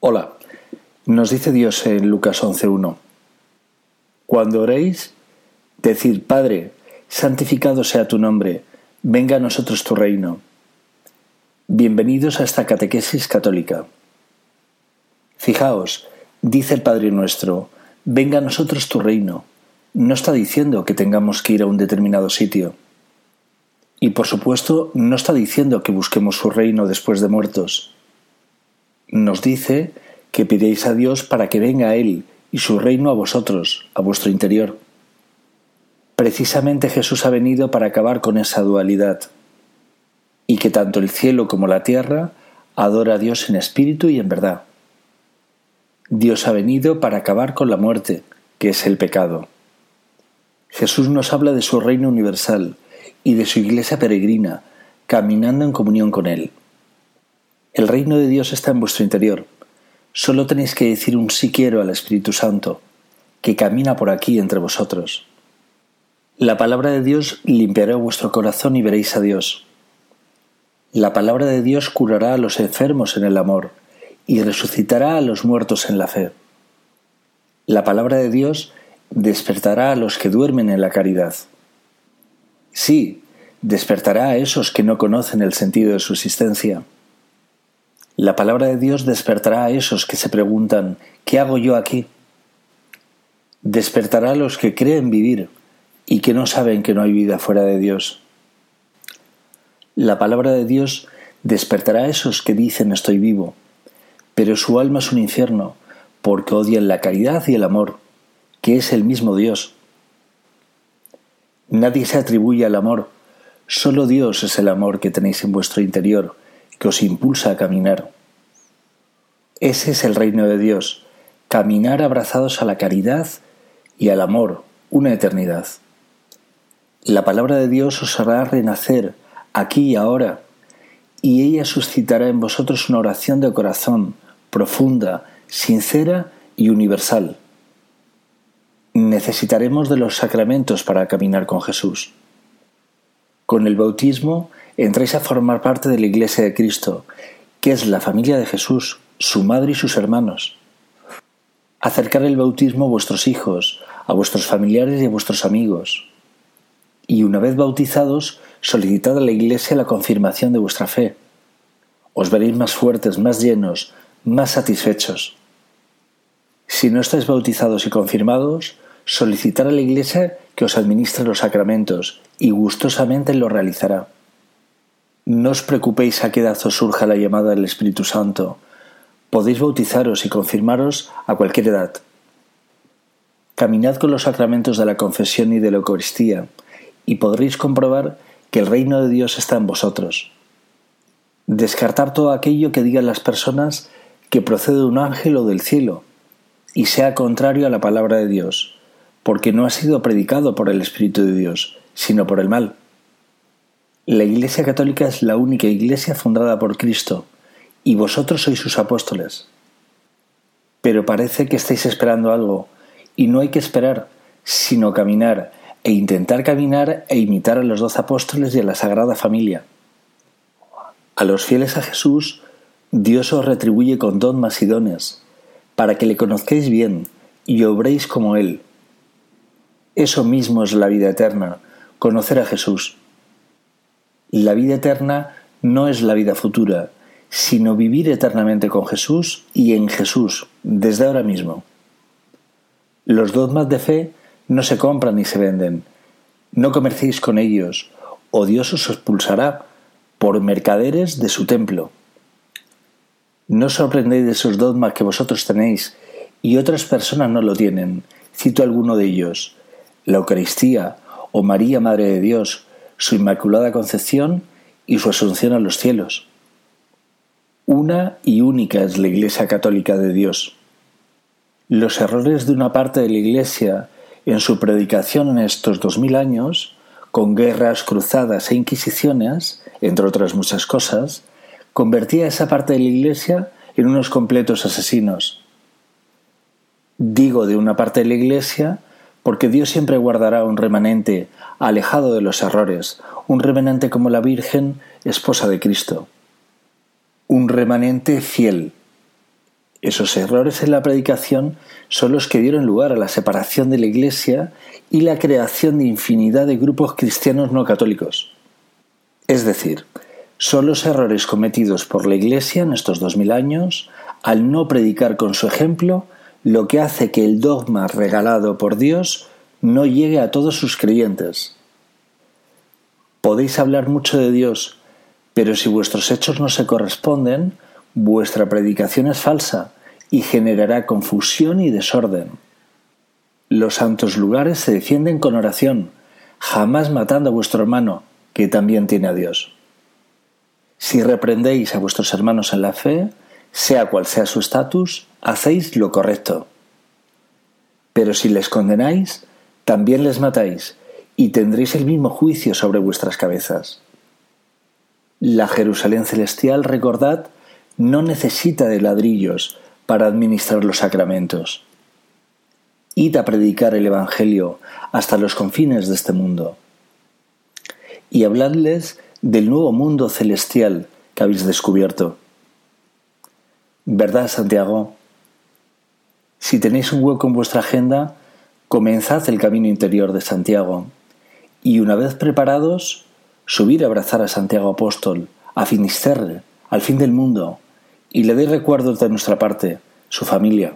Hola, nos dice Dios en Lucas 11.1. Cuando oréis, decid, Padre, santificado sea tu nombre, venga a nosotros tu reino. Bienvenidos a esta catequesis católica. Fijaos, dice el Padre nuestro, venga a nosotros tu reino. No está diciendo que tengamos que ir a un determinado sitio. Y por supuesto, no está diciendo que busquemos su reino después de muertos nos dice que pidéis a Dios para que venga a Él y su reino a vosotros, a vuestro interior. Precisamente Jesús ha venido para acabar con esa dualidad, y que tanto el cielo como la tierra adora a Dios en espíritu y en verdad. Dios ha venido para acabar con la muerte, que es el pecado. Jesús nos habla de su reino universal y de su iglesia peregrina, caminando en comunión con Él. El reino de Dios está en vuestro interior. Solo tenéis que decir un sí quiero al Espíritu Santo, que camina por aquí entre vosotros. La palabra de Dios limpiará vuestro corazón y veréis a Dios. La palabra de Dios curará a los enfermos en el amor y resucitará a los muertos en la fe. La palabra de Dios despertará a los que duermen en la caridad. Sí, despertará a esos que no conocen el sentido de su existencia. La palabra de Dios despertará a esos que se preguntan, ¿qué hago yo aquí? Despertará a los que creen vivir y que no saben que no hay vida fuera de Dios. La palabra de Dios despertará a esos que dicen estoy vivo, pero su alma es un infierno porque odian la caridad y el amor, que es el mismo Dios. Nadie se atribuye al amor, solo Dios es el amor que tenéis en vuestro interior que os impulsa a caminar. Ese es el reino de Dios, caminar abrazados a la caridad y al amor, una eternidad. La palabra de Dios os hará renacer aquí y ahora, y ella suscitará en vosotros una oración de corazón, profunda, sincera y universal. Necesitaremos de los sacramentos para caminar con Jesús. Con el bautismo entráis a formar parte de la Iglesia de Cristo, que es la familia de Jesús, su madre y sus hermanos. Acercar el bautismo a vuestros hijos, a vuestros familiares y a vuestros amigos. Y una vez bautizados, solicitad a la Iglesia la confirmación de vuestra fe. Os veréis más fuertes, más llenos, más satisfechos. Si no estáis bautizados y confirmados, solicitar a la Iglesia que os administre los sacramentos y gustosamente lo realizará. No os preocupéis a qué edad os surja la llamada del Espíritu Santo. Podéis bautizaros y confirmaros a cualquier edad. Caminad con los sacramentos de la confesión y de la Eucaristía, y podréis comprobar que el reino de Dios está en vosotros. Descartar todo aquello que digan las personas que procede de un ángel o del cielo, y sea contrario a la palabra de Dios, porque no ha sido predicado por el Espíritu de Dios, sino por el mal. La Iglesia Católica es la única iglesia fundada por Cristo, y vosotros sois sus apóstoles. Pero parece que estáis esperando algo, y no hay que esperar, sino caminar, e intentar caminar e imitar a los doce apóstoles y a la Sagrada Familia. A los fieles a Jesús, Dios os retribuye con dogmas y dones, para que le conozcáis bien y obréis como Él. Eso mismo es la vida eterna, conocer a Jesús. La vida eterna no es la vida futura, sino vivir eternamente con Jesús y en Jesús, desde ahora mismo. Los dogmas de fe no se compran ni se venden. No comercéis con ellos, o Dios os expulsará por mercaderes de su templo. No sorprendéis de esos dogmas que vosotros tenéis y otras personas no lo tienen. Cito alguno de ellos. La Eucaristía o María, Madre de Dios, su Inmaculada Concepción y su Asunción a los cielos. Una y única es la Iglesia Católica de Dios. Los errores de una parte de la Iglesia en su predicación en estos dos mil años, con guerras, cruzadas e inquisiciones, entre otras muchas cosas, convertía a esa parte de la Iglesia en unos completos asesinos. Digo de una parte de la Iglesia porque Dios siempre guardará un remanente alejado de los errores, un remanente como la Virgen, esposa de Cristo. Un remanente fiel. Esos errores en la predicación son los que dieron lugar a la separación de la Iglesia y la creación de infinidad de grupos cristianos no católicos. Es decir, son los errores cometidos por la Iglesia en estos dos mil años al no predicar con su ejemplo lo que hace que el dogma regalado por Dios no llegue a todos sus creyentes. Podéis hablar mucho de Dios, pero si vuestros hechos no se corresponden, vuestra predicación es falsa y generará confusión y desorden. Los santos lugares se defienden con oración, jamás matando a vuestro hermano, que también tiene a Dios. Si reprendéis a vuestros hermanos en la fe, sea cual sea su estatus, hacéis lo correcto. Pero si les condenáis, también les matáis, y tendréis el mismo juicio sobre vuestras cabezas. La Jerusalén celestial, recordad, no necesita de ladrillos para administrar los sacramentos. Id a predicar el Evangelio hasta los confines de este mundo. Y habladles del nuevo mundo celestial que habéis descubierto. ¿Verdad, Santiago? Si tenéis un hueco en vuestra agenda, comenzad el camino interior de Santiago y una vez preparados, subir a abrazar a Santiago Apóstol, a Finisterre, al fin del mundo, y le doy recuerdos de nuestra parte, su familia.